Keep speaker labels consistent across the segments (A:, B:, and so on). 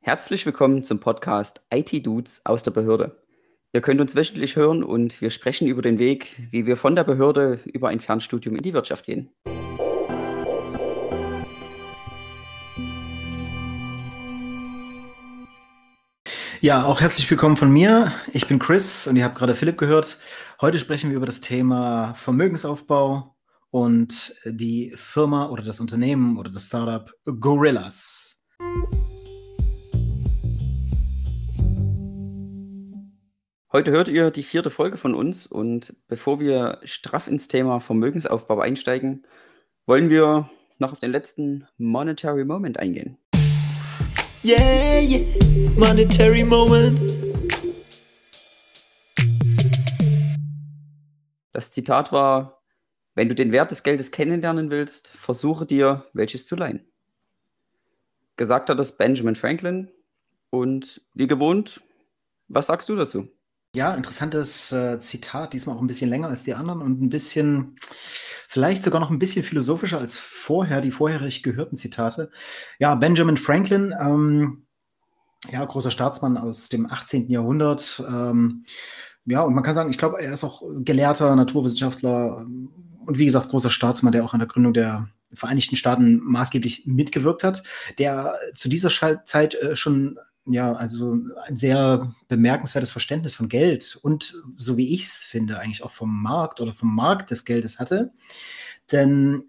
A: Herzlich willkommen zum Podcast IT Dudes aus der Behörde. Ihr könnt uns wöchentlich hören und wir sprechen über den Weg, wie wir von der Behörde über ein Fernstudium in die Wirtschaft gehen.
B: Ja, auch herzlich willkommen von mir. Ich bin Chris und ihr habt gerade Philipp gehört. Heute sprechen wir über das Thema Vermögensaufbau und die Firma oder das Unternehmen oder das Startup Gorillas.
A: Heute hört ihr die vierte Folge von uns und bevor wir straff ins Thema Vermögensaufbau einsteigen, wollen wir noch auf den letzten Monetary Moment eingehen. Yeah, yeah, monetary moment. Das Zitat war, wenn du den Wert des Geldes kennenlernen willst, versuche dir, welches zu leihen. Gesagt hat das Benjamin Franklin. Und wie gewohnt, was sagst du dazu?
B: Ja, interessantes äh, Zitat, diesmal auch ein bisschen länger als die anderen und ein bisschen, vielleicht sogar noch ein bisschen philosophischer als vorher, die vorherig gehörten Zitate. Ja, Benjamin Franklin, ähm, ja, großer Staatsmann aus dem 18. Jahrhundert. Ähm, ja, und man kann sagen, ich glaube, er ist auch Gelehrter, Naturwissenschaftler ähm, und wie gesagt, großer Staatsmann, der auch an der Gründung der Vereinigten Staaten maßgeblich mitgewirkt hat, der zu dieser Zeit äh, schon ja, also ein sehr bemerkenswertes Verständnis von Geld und so wie ich es finde, eigentlich auch vom Markt oder vom Markt des Geldes hatte. Denn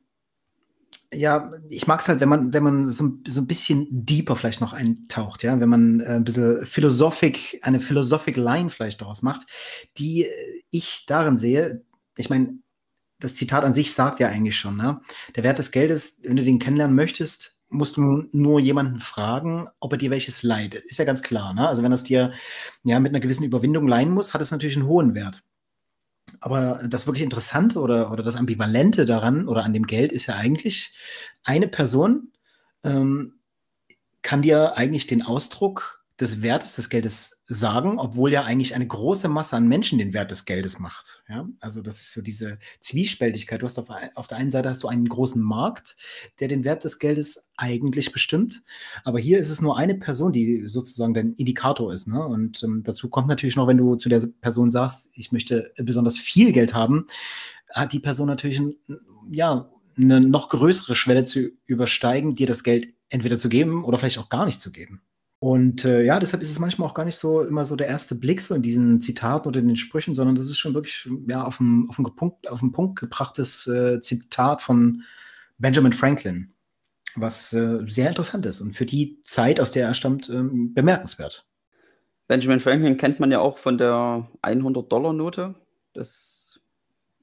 B: ja, ich mag es halt, wenn man, wenn man so, so ein bisschen deeper vielleicht noch eintaucht, ja, wenn man äh, ein bisschen Philosophic, eine Philosophic Line vielleicht daraus macht, die ich darin sehe, ich meine, das Zitat an sich sagt ja eigentlich schon, ne? Der Wert des Geldes, wenn du den kennenlernen möchtest, musst du nur jemanden fragen, ob er dir welches leiht. Ist ja ganz klar. Ne? Also wenn das dir ja mit einer gewissen Überwindung leihen muss, hat es natürlich einen hohen Wert. Aber das wirklich Interessante oder, oder das Ambivalente daran oder an dem Geld ist ja eigentlich, eine Person ähm, kann dir eigentlich den Ausdruck des Wertes des Geldes sagen, obwohl ja eigentlich eine große Masse an Menschen den Wert des Geldes macht. Ja? Also das ist so diese Zwiespältigkeit. Du hast auf, auf, der einen Seite hast du einen großen Markt, der den Wert des Geldes eigentlich bestimmt, aber hier ist es nur eine Person, die sozusagen dein Indikator ist. Ne? Und ähm, dazu kommt natürlich noch, wenn du zu der Person sagst, ich möchte besonders viel Geld haben, hat die Person natürlich ein, ja eine noch größere Schwelle zu übersteigen, dir das Geld entweder zu geben oder vielleicht auch gar nicht zu geben. Und äh, ja, deshalb ist es manchmal auch gar nicht so immer so der erste Blick so in diesen Zitaten oder in den Sprüchen, sondern das ist schon wirklich ja, auf den auf Punkt, Punkt gebrachtes äh, Zitat von Benjamin Franklin, was äh, sehr interessant ist und für die Zeit, aus der er stammt, ähm, bemerkenswert.
A: Benjamin Franklin kennt man ja auch von der 100-Dollar-Note. Das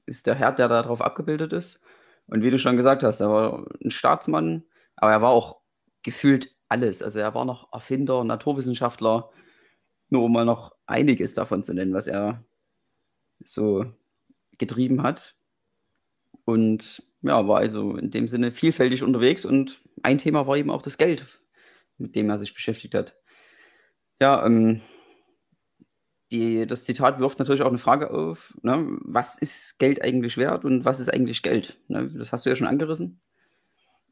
A: ist der Herr, der darauf abgebildet ist. Und wie du schon gesagt hast, er war ein Staatsmann, aber er war auch gefühlt alles. Also er war noch Erfinder, Naturwissenschaftler, nur um mal noch einiges davon zu nennen, was er so getrieben hat. Und ja, war also in dem Sinne vielfältig unterwegs und ein Thema war eben auch das Geld, mit dem er sich beschäftigt hat. Ja, ähm, die, das Zitat wirft natürlich auch eine Frage auf, ne? was ist Geld eigentlich wert und was ist eigentlich Geld? Ne? Das hast du ja schon angerissen.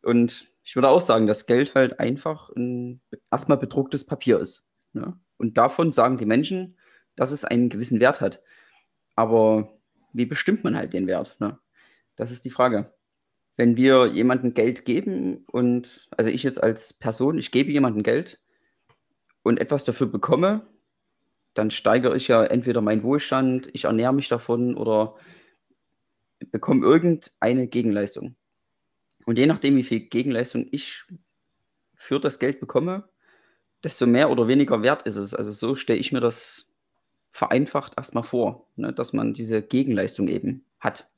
A: Und ich würde auch sagen, dass Geld halt einfach ein erstmal bedrucktes Papier ist. Ne? Und davon sagen die Menschen, dass es einen gewissen Wert hat. Aber wie bestimmt man halt den Wert? Ne? Das ist die Frage. Wenn wir jemandem Geld geben und, also ich jetzt als Person, ich gebe jemandem Geld und etwas dafür bekomme, dann steigere ich ja entweder meinen Wohlstand, ich ernähre mich davon oder bekomme irgendeine Gegenleistung. Und je nachdem, wie viel Gegenleistung ich für das Geld bekomme, desto mehr oder weniger wert ist es. Also so stelle ich mir das vereinfacht erstmal vor, ne, dass man diese Gegenleistung eben hat.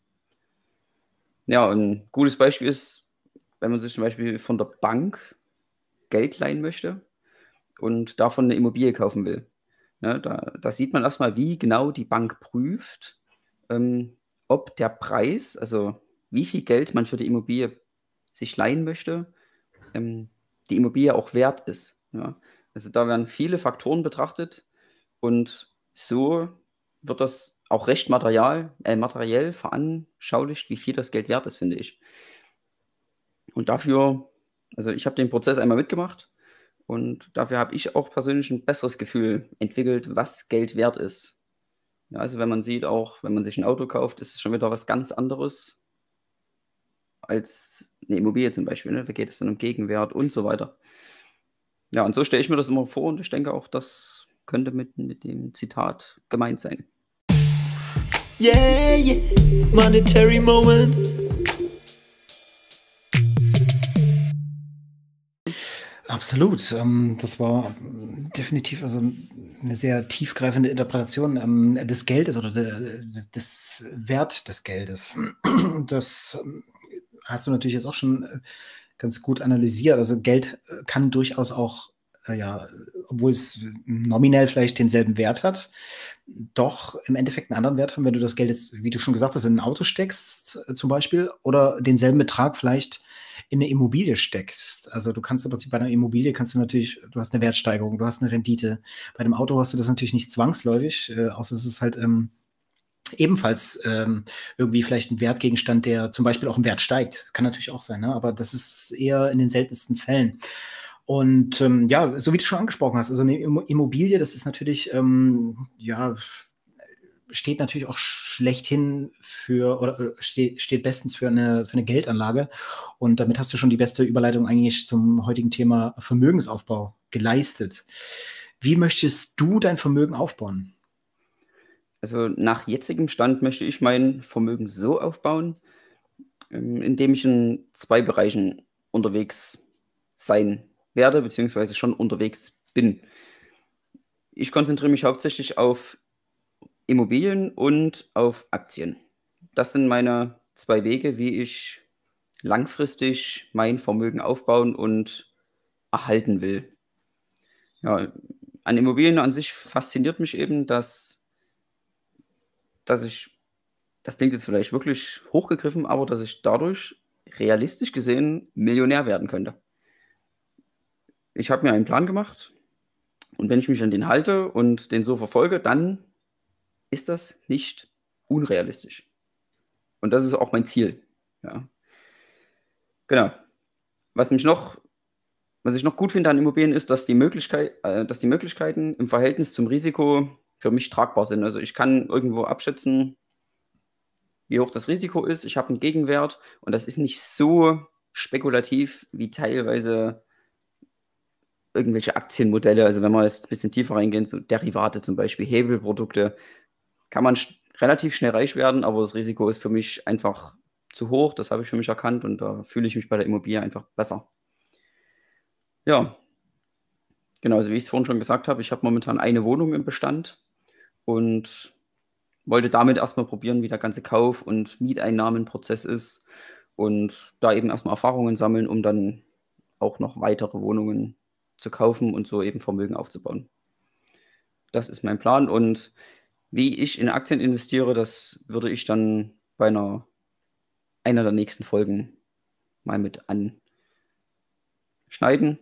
A: Ja, ein gutes Beispiel ist, wenn man sich zum Beispiel von der Bank Geld leihen möchte und davon eine Immobilie kaufen will. Ne, da, da, sieht man erstmal, wie genau die Bank prüft, ähm, ob der Preis, also wie viel Geld man für die Immobilie sich leihen möchte, ähm, die Immobilie auch wert ist. Ja? Also da werden viele Faktoren betrachtet und so wird das auch recht material, äh, materiell veranschaulicht, wie viel das Geld wert ist, finde ich. Und dafür, also ich habe den Prozess einmal mitgemacht und dafür habe ich auch persönlich ein besseres Gefühl entwickelt, was Geld wert ist. Ja, also wenn man sieht, auch wenn man sich ein Auto kauft, ist es schon wieder was ganz anderes als eine Immobilie zum Beispiel. Ne? Da geht es dann um Gegenwert und so weiter. Ja, und so stelle ich mir das immer vor und ich denke auch, das könnte mit, mit dem Zitat gemeint sein. Yeah, yeah, monetary moment.
B: Absolut. Ähm, das war definitiv also eine sehr tiefgreifende Interpretation ähm, des Geldes oder des Wert des Geldes. Das ähm, hast du natürlich jetzt auch schon äh, ganz gut analysiert. Also Geld äh, kann durchaus auch, äh, ja, obwohl es nominell vielleicht denselben Wert hat, doch im Endeffekt einen anderen Wert haben, wenn du das Geld jetzt, wie du schon gesagt hast, in ein Auto steckst zum Beispiel oder denselben Betrag vielleicht in eine Immobilie steckst. Also du kannst im Prinzip bei einer Immobilie kannst du natürlich, du hast eine Wertsteigerung, du hast eine Rendite. Bei einem Auto hast du das natürlich nicht zwangsläufig, äh, außer es ist halt ähm, ebenfalls ähm, irgendwie vielleicht ein Wertgegenstand, der zum Beispiel auch im Wert steigt. Kann natürlich auch sein, ne? aber das ist eher in den seltensten Fällen. Und ähm, ja, so wie du schon angesprochen hast, also eine Immobilie, das ist natürlich, ähm, ja, steht natürlich auch schlechthin für oder steht, steht bestens für eine, für eine Geldanlage. Und damit hast du schon die beste Überleitung eigentlich zum heutigen Thema Vermögensaufbau geleistet. Wie möchtest du dein Vermögen aufbauen?
A: Also nach jetzigem Stand möchte ich mein Vermögen so aufbauen, ähm, indem ich in zwei Bereichen unterwegs sein werde, beziehungsweise schon unterwegs bin. Ich konzentriere mich hauptsächlich auf Immobilien und auf Aktien. Das sind meine zwei Wege, wie ich langfristig mein Vermögen aufbauen und erhalten will. Ja, an Immobilien an sich fasziniert mich eben, dass dass ich, das klingt jetzt vielleicht wirklich hochgegriffen, aber dass ich dadurch realistisch gesehen Millionär werden könnte. Ich habe mir einen Plan gemacht und wenn ich mich an den halte und den so verfolge, dann ist das nicht unrealistisch. Und das ist auch mein Ziel. Ja. Genau. Was mich noch, was ich noch gut finde an Immobilien ist, dass die, Möglichkeit, äh, dass die Möglichkeiten im Verhältnis zum Risiko für mich tragbar sind. Also ich kann irgendwo abschätzen, wie hoch das Risiko ist. Ich habe einen Gegenwert und das ist nicht so spekulativ wie teilweise irgendwelche Aktienmodelle. Also wenn man jetzt ein bisschen tiefer reingehen, so Derivate zum Beispiel, Hebelprodukte, kann man sch relativ schnell reich werden, aber das Risiko ist für mich einfach zu hoch. Das habe ich für mich erkannt und da fühle ich mich bei der Immobilie einfach besser. Ja, genau, also wie ich es vorhin schon gesagt habe, ich habe momentan eine Wohnung im Bestand und wollte damit erstmal probieren, wie der ganze Kauf- und Mieteinnahmenprozess ist und da eben erstmal Erfahrungen sammeln, um dann auch noch weitere Wohnungen zu kaufen und so eben Vermögen aufzubauen. Das ist mein Plan und wie ich in Aktien investiere, das würde ich dann bei einer, einer der nächsten Folgen mal mit anschneiden.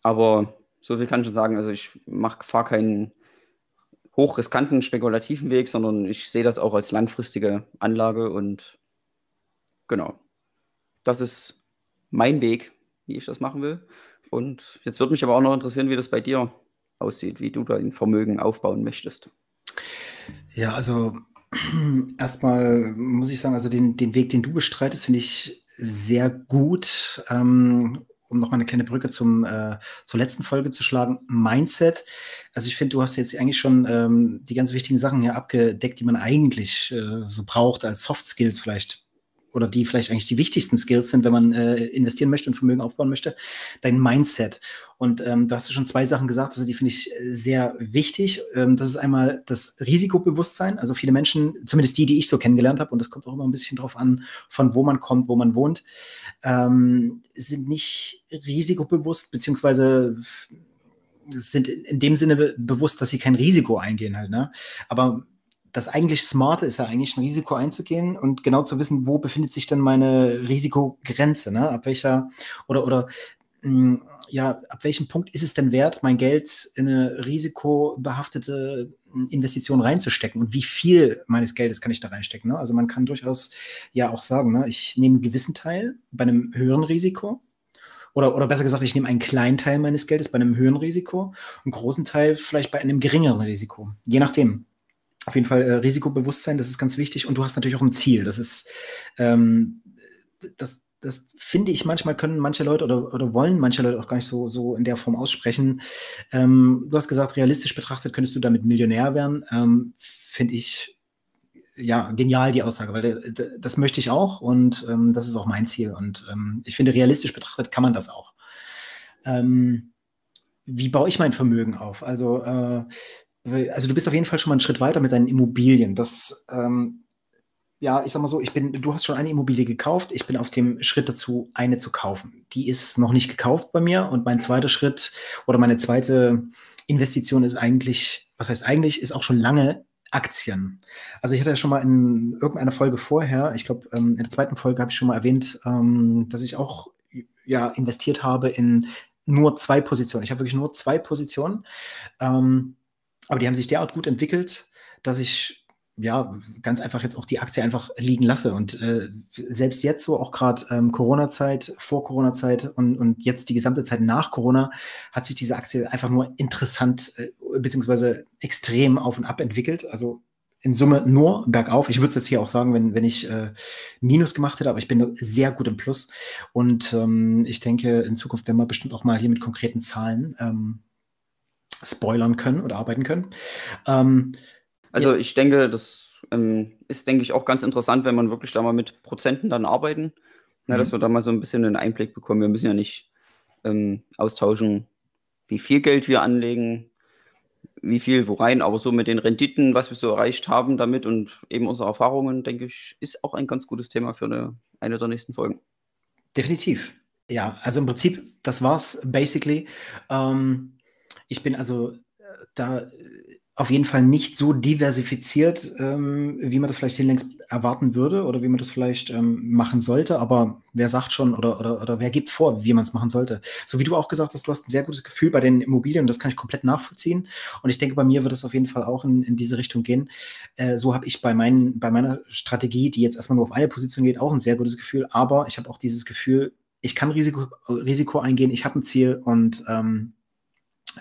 A: Aber so viel kann ich schon sagen, also ich fahre keinen hochriskanten, spekulativen Weg, sondern ich sehe das auch als langfristige Anlage und genau. Das ist mein Weg, wie ich das machen will. Und jetzt würde mich aber auch noch interessieren, wie das bei dir aussieht, wie du dein Vermögen aufbauen möchtest.
B: Ja, also erstmal muss ich sagen, also den, den Weg, den du bestreitest, finde ich sehr gut. Ähm, um noch mal eine kleine Brücke zum, äh, zur letzten Folge zu schlagen, Mindset. Also ich finde, du hast jetzt eigentlich schon ähm, die ganz wichtigen Sachen hier abgedeckt, die man eigentlich äh, so braucht als Soft Skills vielleicht oder die vielleicht eigentlich die wichtigsten Skills sind, wenn man äh, investieren möchte und Vermögen aufbauen möchte, dein Mindset. Und ähm, da hast du schon zwei Sachen gesagt, also die finde ich äh, sehr wichtig. Ähm, das ist einmal das Risikobewusstsein. Also viele Menschen, zumindest die, die ich so kennengelernt habe, und das kommt auch immer ein bisschen drauf an, von wo man kommt, wo man wohnt, ähm, sind nicht risikobewusst, beziehungsweise sind in dem Sinne bewusst, dass sie kein Risiko eingehen halt. Ne? Aber das eigentlich Smarte ist ja eigentlich ein Risiko einzugehen und genau zu wissen, wo befindet sich denn meine Risikogrenze, ne? Ab welcher oder oder hm, ja, ab welchem Punkt ist es denn wert, mein Geld in eine risikobehaftete hm, Investition reinzustecken und wie viel meines Geldes kann ich da reinstecken? Ne? Also man kann durchaus ja auch sagen, ne, ich nehme einen gewissen Teil bei einem höheren Risiko oder, oder besser gesagt, ich nehme einen kleinen Teil meines Geldes bei einem höheren Risiko, einen großen Teil vielleicht bei einem geringeren Risiko. Je nachdem. Auf jeden Fall äh, Risikobewusstsein, das ist ganz wichtig. Und du hast natürlich auch ein Ziel. Das ist, ähm, das, das finde ich manchmal können manche Leute oder, oder wollen manche Leute auch gar nicht so, so in der Form aussprechen. Ähm, du hast gesagt, realistisch betrachtet könntest du damit Millionär werden. Ähm, finde ich ja, genial die Aussage, weil der, das möchte ich auch und ähm, das ist auch mein Ziel. Und ähm, ich finde, realistisch betrachtet kann man das auch. Ähm, wie baue ich mein Vermögen auf? Also, äh, also du bist auf jeden Fall schon mal einen Schritt weiter mit deinen Immobilien. Das, ähm, ja, ich sag mal so, ich bin, du hast schon eine Immobilie gekauft, ich bin auf dem Schritt dazu, eine zu kaufen. Die ist noch nicht gekauft bei mir und mein zweiter Schritt oder meine zweite Investition ist eigentlich, was heißt eigentlich, ist auch schon lange Aktien. Also ich hatte ja schon mal in irgendeiner Folge vorher, ich glaube ähm, in der zweiten Folge habe ich schon mal erwähnt, ähm, dass ich auch ja investiert habe in nur zwei Positionen. Ich habe wirklich nur zwei Positionen, ähm, aber die haben sich derart gut entwickelt, dass ich ja, ganz einfach jetzt auch die Aktie einfach liegen lasse. Und äh, selbst jetzt so, auch gerade ähm, Corona-Zeit, vor Corona-Zeit und, und jetzt die gesamte Zeit nach Corona, hat sich diese Aktie einfach nur interessant äh, beziehungsweise extrem auf und ab entwickelt. Also in Summe nur bergauf. Ich würde es jetzt hier auch sagen, wenn, wenn ich äh, Minus gemacht hätte, aber ich bin sehr gut im Plus. Und ähm, ich denke, in Zukunft werden wir bestimmt auch mal hier mit konkreten Zahlen ähm, spoilern können oder arbeiten können. Ähm,
A: also ja. ich denke, das ähm, ist, denke ich, auch ganz interessant, wenn man wirklich da mal mit Prozenten dann arbeiten, ne, mhm. dass wir da mal so ein bisschen einen Einblick bekommen. Wir müssen ja nicht ähm, austauschen, wie viel Geld wir anlegen, wie viel wo rein, aber so mit den Renditen, was wir so erreicht haben damit und eben unsere Erfahrungen, denke ich, ist auch ein ganz gutes Thema für eine, eine der nächsten Folgen.
B: Definitiv. Ja, also im Prinzip, das war's basically. Ähm, ich bin also äh, da auf jeden Fall nicht so diversifiziert, ähm, wie man das vielleicht hinlängst erwarten würde oder wie man das vielleicht ähm, machen sollte. Aber wer sagt schon oder, oder, oder wer gibt vor, wie man es machen sollte? So wie du auch gesagt hast, du hast ein sehr gutes Gefühl bei den Immobilien und das kann ich komplett nachvollziehen. Und ich denke, bei mir wird es auf jeden Fall auch in, in diese Richtung gehen. Äh, so habe ich bei, mein, bei meiner Strategie, die jetzt erstmal nur auf eine Position geht, auch ein sehr gutes Gefühl. Aber ich habe auch dieses Gefühl, ich kann Risiko, Risiko eingehen, ich habe ein Ziel und ähm,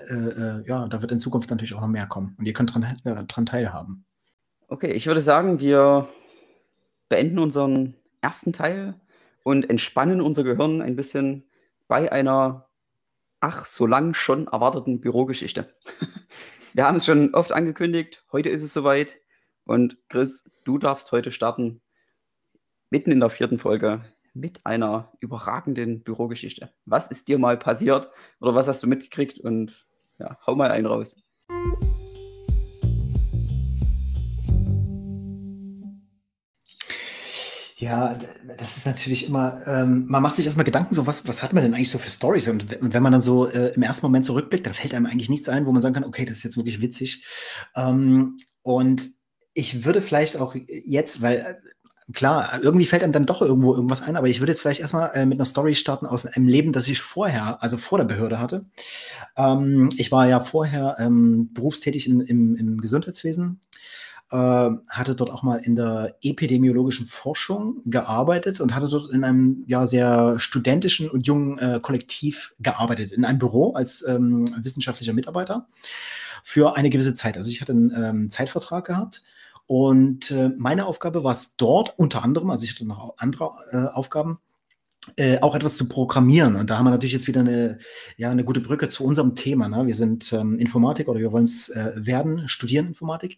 B: äh, äh, ja, da wird in Zukunft natürlich auch noch mehr kommen und ihr könnt dran, äh, dran teilhaben.
A: Okay, ich würde sagen, wir beenden unseren ersten Teil und entspannen unser Gehirn ein bisschen bei einer ach so lang schon erwarteten Bürogeschichte. Wir haben es schon oft angekündigt, heute ist es soweit und Chris, du darfst heute starten, mitten in der vierten Folge mit einer überragenden Bürogeschichte. Was ist dir mal passiert oder was hast du mitgekriegt und ja, hau mal einen raus.
B: Ja, das ist natürlich immer, ähm, man macht sich erstmal Gedanken, so was, was hat man denn eigentlich so für Stories? Und, wenn man dann so äh, im ersten Moment zurückblickt, dann fällt einem eigentlich nichts ein, wo man sagen kann, okay, das ist jetzt wirklich witzig. Ähm, und ich würde vielleicht auch jetzt, weil äh, klar, irgendwie fällt einem dann doch irgendwo irgendwas ein, aber ich würde jetzt vielleicht erstmal äh, mit einer Story starten aus einem Leben, das ich vorher, also vor der Behörde hatte. Ähm, ich war ja vorher ähm, berufstätig in, im, im Gesundheitswesen, äh, hatte dort auch mal in der epidemiologischen Forschung gearbeitet und hatte dort in einem ja sehr studentischen und jungen äh, Kollektiv gearbeitet, in einem Büro als ähm, wissenschaftlicher Mitarbeiter für eine gewisse Zeit. Also ich hatte einen ähm, Zeitvertrag gehabt und äh, meine Aufgabe war es dort unter anderem, also ich hatte noch andere äh, Aufgaben, äh, auch etwas zu programmieren. Und da haben wir natürlich jetzt wieder eine, ja, eine gute Brücke zu unserem Thema. Ne? Wir sind ähm, Informatik oder wir wollen es äh, werden, studieren Informatik.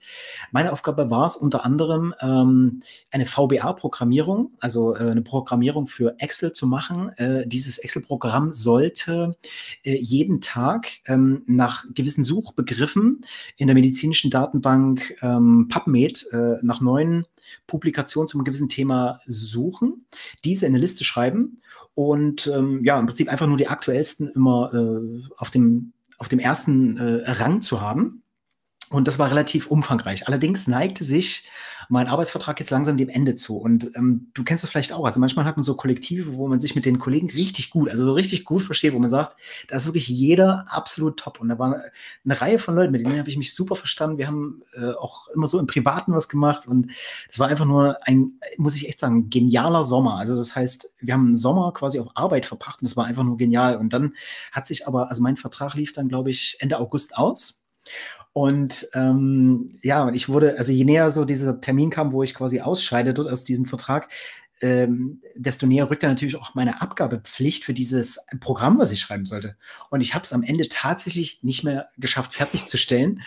B: Meine Aufgabe war es unter anderem, ähm, eine VBA-Programmierung, also äh, eine Programmierung für Excel zu machen. Äh, dieses Excel-Programm sollte äh, jeden Tag ähm, nach gewissen Suchbegriffen in der medizinischen Datenbank ähm, PubMed nach neuen Publikationen zum gewissen Thema suchen, diese in eine Liste schreiben und ähm, ja, im Prinzip einfach nur die aktuellsten immer äh, auf, dem, auf dem ersten äh, Rang zu haben. Und das war relativ umfangreich. Allerdings neigte sich mein Arbeitsvertrag jetzt langsam dem Ende zu. Und ähm, du kennst das vielleicht auch. Also manchmal hat man so Kollektive, wo man sich mit den Kollegen richtig gut, also so richtig gut versteht, wo man sagt, da ist wirklich jeder absolut top. Und da war eine, Reihe von Leuten, mit denen habe ich mich super verstanden. Wir haben äh, auch immer so im Privaten was gemacht. Und das war einfach nur ein, muss ich echt sagen, genialer Sommer. Also das heißt, wir haben einen Sommer quasi auf Arbeit verbracht und das war einfach nur genial. Und dann hat sich aber, also mein Vertrag lief dann, glaube ich, Ende August aus. Und ähm, ja, ich wurde, also je näher so dieser Termin kam, wo ich quasi ausscheide dort aus diesem Vertrag, ähm, desto näher rückte natürlich auch meine Abgabepflicht für dieses Programm, was ich schreiben sollte. Und ich habe es am Ende tatsächlich nicht mehr geschafft, fertigzustellen.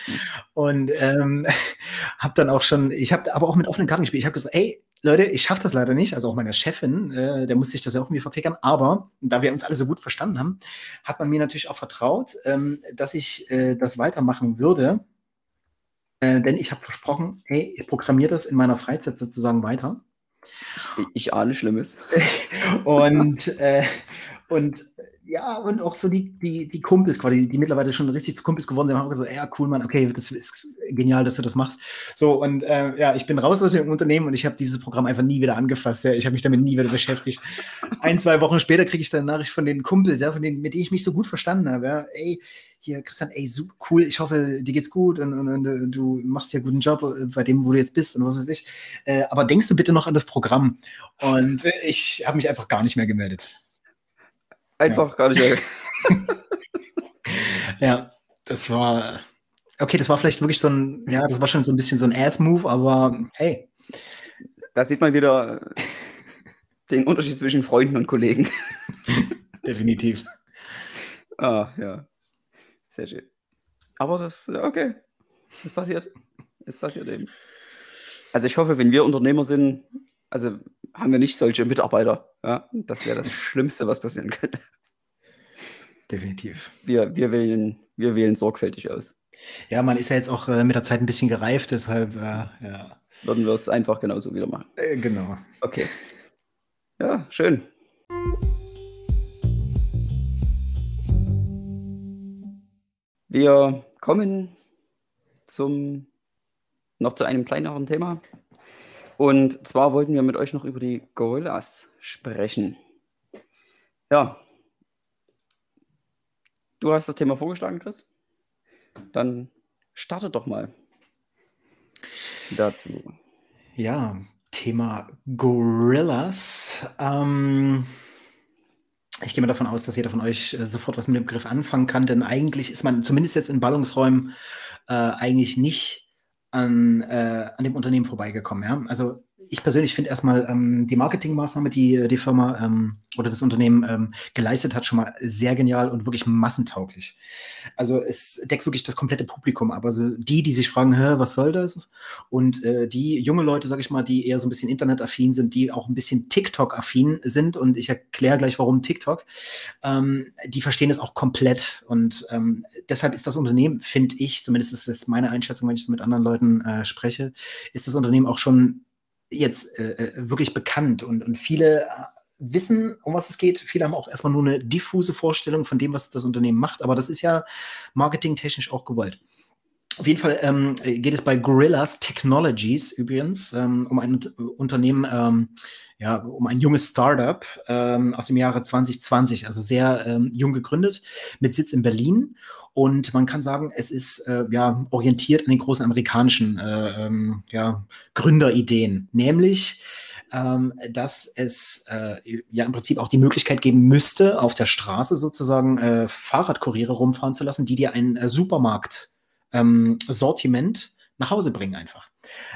B: Und ähm, habe dann auch schon, ich habe aber auch mit offenen Karten gespielt. Ich habe gesagt, ey, Leute, ich schaffe das leider nicht. Also auch meine Chefin, äh, der muss sich das ja auch irgendwie verklickern. Aber da wir uns alle so gut verstanden haben, hat man mir natürlich auch vertraut, ähm, dass ich äh, das weitermachen würde. Äh, denn ich habe versprochen, hey, ich programmiere das in meiner Freizeit sozusagen weiter.
A: Ich, ich ahne Schlimmes.
B: und, äh, und ja, und auch so die, die, die Kumpels quasi, die mittlerweile schon richtig zu Kumpels geworden sind, haben auch gesagt, ja, cool, Mann, okay, das ist genial, dass du das machst. So, und äh, ja, ich bin raus aus dem Unternehmen und ich habe dieses Programm einfach nie wieder angefasst. Ja. Ich habe mich damit nie wieder beschäftigt. Ein, zwei Wochen später kriege ich dann eine Nachricht von den Kumpels, ja, von denen, mit denen ich mich so gut verstanden habe. Ja. Ey, hier, Christian, ey, super cool, ich hoffe, dir geht's gut und, und, und du machst ja guten Job äh, bei dem, wo du jetzt bist und was weiß ich. Äh, aber denkst du bitte noch an das Programm? Und ich habe mich einfach gar nicht mehr gemeldet.
A: Einfach ja. gar nicht
B: ja, das war. Okay, das war vielleicht wirklich so ein, ja, das war schon so ein bisschen so ein Ass-Move, aber hey.
A: Da sieht man wieder den Unterschied zwischen Freunden und Kollegen.
B: Definitiv.
A: Ah, ja. Sehr schön. Aber das, okay. Das passiert. Es passiert eben. Also ich hoffe, wenn wir Unternehmer sind, also haben wir nicht solche Mitarbeiter. Ja? Das wäre das Schlimmste, was passieren könnte.
B: Definitiv.
A: Wir, wir, wählen, wir wählen sorgfältig aus.
B: Ja, man ist ja jetzt auch äh, mit der Zeit ein bisschen gereift, deshalb, äh, ja.
A: Würden wir es einfach genauso wieder machen.
B: Äh, genau.
A: Okay. Ja, schön. Wir kommen zum noch zu einem kleineren Thema. Und zwar wollten wir mit euch noch über die Gorillas sprechen. Ja. Du hast das Thema vorgeschlagen, Chris. Dann starte doch mal dazu.
B: Ja, Thema Gorillas. Ähm, ich gehe mal davon aus, dass jeder von euch äh, sofort was mit dem Begriff anfangen kann, denn eigentlich ist man zumindest jetzt in Ballungsräumen äh, eigentlich nicht an, äh, an dem Unternehmen vorbeigekommen. Ja? Also ich persönlich finde erstmal ähm, die Marketingmaßnahme, die die Firma ähm, oder das Unternehmen ähm, geleistet hat, schon mal sehr genial und wirklich massentauglich. Also es deckt wirklich das komplette Publikum ab. Also die, die sich fragen, was soll das? Und äh, die junge Leute, sage ich mal, die eher so ein bisschen internetaffin sind, die auch ein bisschen TikTok-affin sind und ich erkläre gleich, warum TikTok, ähm, die verstehen es auch komplett. Und ähm, deshalb ist das Unternehmen, finde ich, zumindest ist jetzt meine Einschätzung, wenn ich so mit anderen Leuten äh, spreche, ist das Unternehmen auch schon jetzt äh, äh, wirklich bekannt und, und viele äh, wissen, um was es geht. Viele haben auch erstmal nur eine diffuse Vorstellung von dem, was das Unternehmen macht, aber das ist ja marketingtechnisch auch gewollt. Auf jeden Fall ähm, geht es bei Gorillas Technologies übrigens ähm, um ein Unternehmen, ähm, ja, um ein junges Startup ähm, aus dem Jahre 2020, also sehr ähm, jung gegründet, mit Sitz in Berlin. Und man kann sagen, es ist äh, ja orientiert an den großen amerikanischen äh, ähm, ja, Gründerideen, nämlich dass es äh, ja im Prinzip auch die Möglichkeit geben müsste, auf der Straße sozusagen äh, Fahrradkuriere rumfahren zu lassen, die dir einen äh, Supermarkt ähm, Sortiment nach Hause bringen einfach.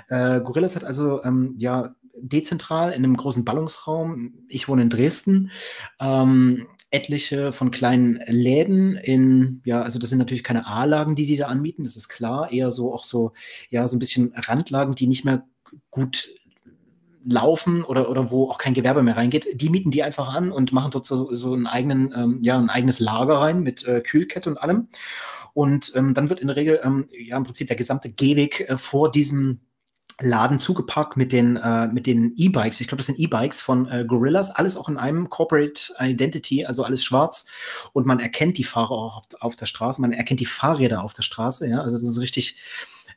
B: Äh, Gorillas hat also ähm, ja dezentral in einem großen Ballungsraum, ich wohne in Dresden, ähm, etliche von kleinen Läden in, ja, also das sind natürlich keine A-Lagen, die die da anmieten, das ist klar, eher so auch so, ja, so ein bisschen Randlagen, die nicht mehr gut laufen oder, oder wo auch kein Gewerbe mehr reingeht, die mieten die einfach an und machen dort so, so einen eigenen, ähm, ja, ein eigenes Lager rein mit äh, Kühlkette und allem. Und ähm, dann wird in der Regel ähm, ja im Prinzip der gesamte Gehweg äh, vor diesem Laden zugeparkt mit den äh, mit den E-Bikes. Ich glaube, das sind E-Bikes von äh, Gorillas. Alles auch in einem Corporate Identity, also alles schwarz. Und man erkennt die Fahrer auch auf, auf, der Straße. Man erkennt die Fahrräder auf der Straße. Ja, also das ist richtig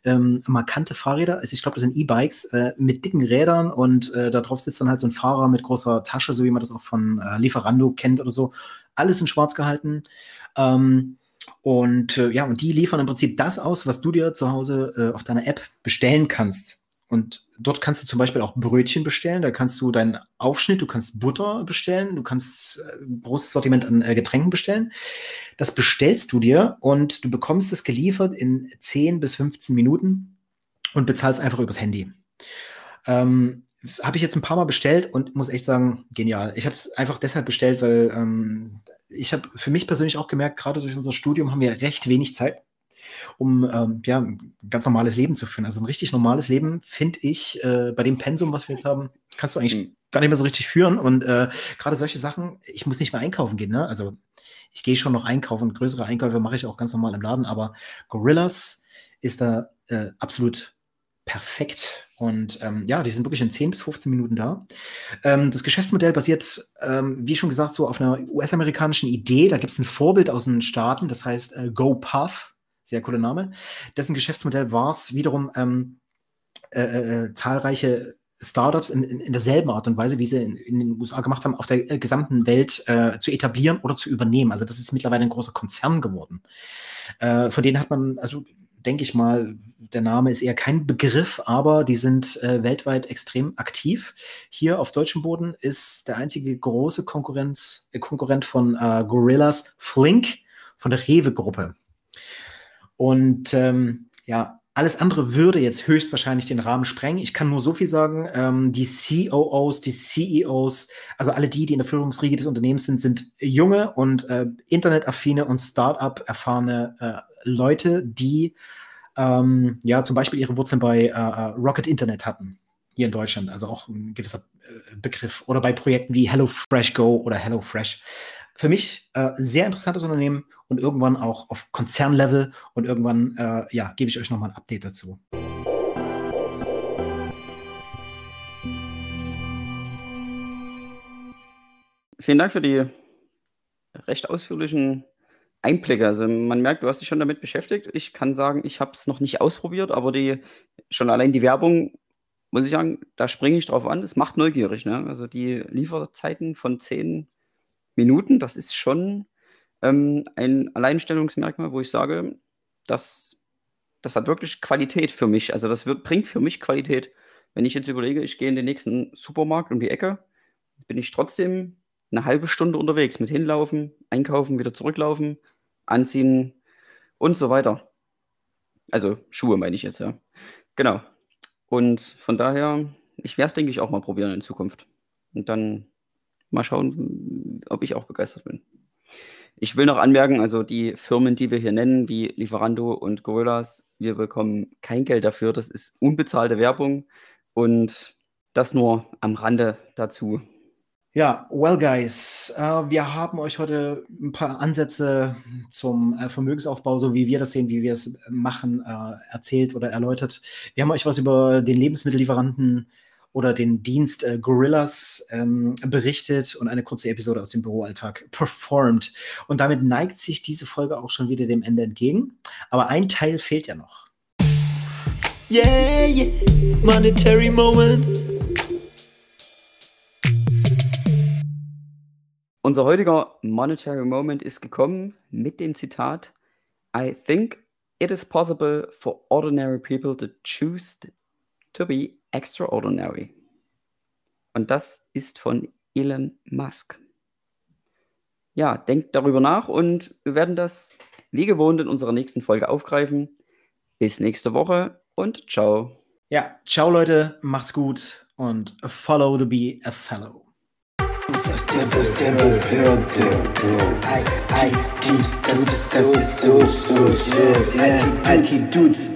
B: ähm, markante Fahrräder. Also ich glaube, das sind E-Bikes äh, mit dicken Rädern und äh, da drauf sitzt dann halt so ein Fahrer mit großer Tasche, so wie man das auch von äh, Lieferando kennt oder so. Alles in schwarz gehalten. Ähm, und äh, ja, und die liefern im Prinzip das aus, was du dir zu Hause äh, auf deiner App bestellen kannst. Und dort kannst du zum Beispiel auch Brötchen bestellen, da kannst du deinen Aufschnitt, du kannst Butter bestellen, du kannst äh, ein großes Sortiment an äh, Getränken bestellen. Das bestellst du dir und du bekommst es geliefert in 10 bis 15 Minuten und bezahlst einfach übers Handy. Ähm, habe ich jetzt ein paar Mal bestellt und muss echt sagen, genial. Ich habe es einfach deshalb bestellt, weil ähm, ich habe für mich persönlich auch gemerkt, gerade durch unser Studium haben wir recht wenig Zeit um ähm, ja, ein ganz normales Leben zu führen. Also ein richtig normales Leben, finde ich, äh, bei dem Pensum, was wir jetzt haben, kannst du eigentlich mhm. gar nicht mehr so richtig führen. Und äh, gerade solche Sachen, ich muss nicht mehr einkaufen gehen. Ne? Also ich gehe schon noch einkaufen, größere Einkäufe mache ich auch ganz normal im Laden, aber Gorillas ist da äh, absolut perfekt. Und ähm, ja, die sind wirklich in 10 bis 15 Minuten da. Ähm, das Geschäftsmodell basiert, ähm, wie schon gesagt, so auf einer US-amerikanischen Idee. Da gibt es ein Vorbild aus den Staaten, das heißt äh, GoPuff sehr cooler Name. Dessen Geschäftsmodell war es wiederum ähm, äh, äh, äh, zahlreiche Startups in, in, in, derselben Art und Weise, wie sie in, in, den USA gemacht haben, auf der äh, gesamten Welt äh, zu etablieren oder zu übernehmen. Also das ist mittlerweile ein großer Konzern geworden. Äh, von denen hat man, also denke ich mal, der Name ist eher kein Begriff, aber die sind äh, weltweit extrem aktiv. Hier auf deutschem Boden ist der einzige große Konkurrenz, äh, Konkurrent von äh, Gorillas Flink von der Rewe-Gruppe. Und ähm, ja, alles andere würde jetzt höchstwahrscheinlich den Rahmen sprengen. Ich kann nur so viel sagen. Ähm, die COOs, die CEOs, also alle die, die in der Führungsriege des Unternehmens sind, sind junge und äh, internetaffine und Startup-erfahrene äh, Leute, die ähm, ja zum Beispiel ihre Wurzeln bei äh, äh Rocket Internet hatten hier in Deutschland, also auch ein gewisser äh, Begriff. Oder bei Projekten wie HelloFresh Go oder HelloFresh für mich äh, sehr interessantes Unternehmen und irgendwann auch auf Konzernlevel und irgendwann äh, ja, gebe ich euch nochmal ein Update dazu.
A: Vielen Dank für die recht ausführlichen Einblicke. Also man merkt, du hast dich schon damit beschäftigt. Ich kann sagen, ich habe es noch nicht ausprobiert, aber die schon allein die Werbung, muss ich sagen, da springe ich drauf an. Es macht neugierig. Ne? Also die Lieferzeiten von 10 Minuten, das ist schon ähm, ein Alleinstellungsmerkmal, wo ich sage, das, das hat wirklich Qualität für mich. Also das wird, bringt für mich Qualität. Wenn ich jetzt überlege, ich gehe in den nächsten Supermarkt um die Ecke, bin ich trotzdem eine halbe Stunde unterwegs mit hinlaufen, einkaufen, wieder zurücklaufen, anziehen und so weiter. Also Schuhe meine ich jetzt, ja. Genau. Und von daher, ich werde es, denke ich, auch mal probieren in Zukunft. Und dann Mal schauen, ob ich auch begeistert bin. Ich will noch anmerken, also die Firmen, die wir hier nennen, wie Lieferando und Gorillas, wir bekommen kein Geld dafür. Das ist unbezahlte Werbung und das nur am Rande dazu.
B: Ja, well, guys, äh, wir haben euch heute ein paar Ansätze zum äh, Vermögensaufbau, so wie wir das sehen, wie wir es machen, äh, erzählt oder erläutert. Wir haben euch was über den Lebensmittellieferanten oder den Dienst äh, Gorillas ähm, berichtet und eine kurze Episode aus dem Büroalltag performt. Und damit neigt sich diese Folge auch schon wieder dem Ende entgegen. Aber ein Teil fehlt ja noch. Yeah, yeah. monetary moment.
A: Unser heutiger Monetary Moment ist gekommen mit dem Zitat I think it is possible for ordinary people to choose to be extraordinary. Und das ist von Elon Musk. Ja, denkt darüber nach und wir werden das wie gewohnt in unserer nächsten Folge aufgreifen. Bis nächste Woche und ciao.
B: Ja, ciao Leute, macht's gut und follow the be a fellow. I,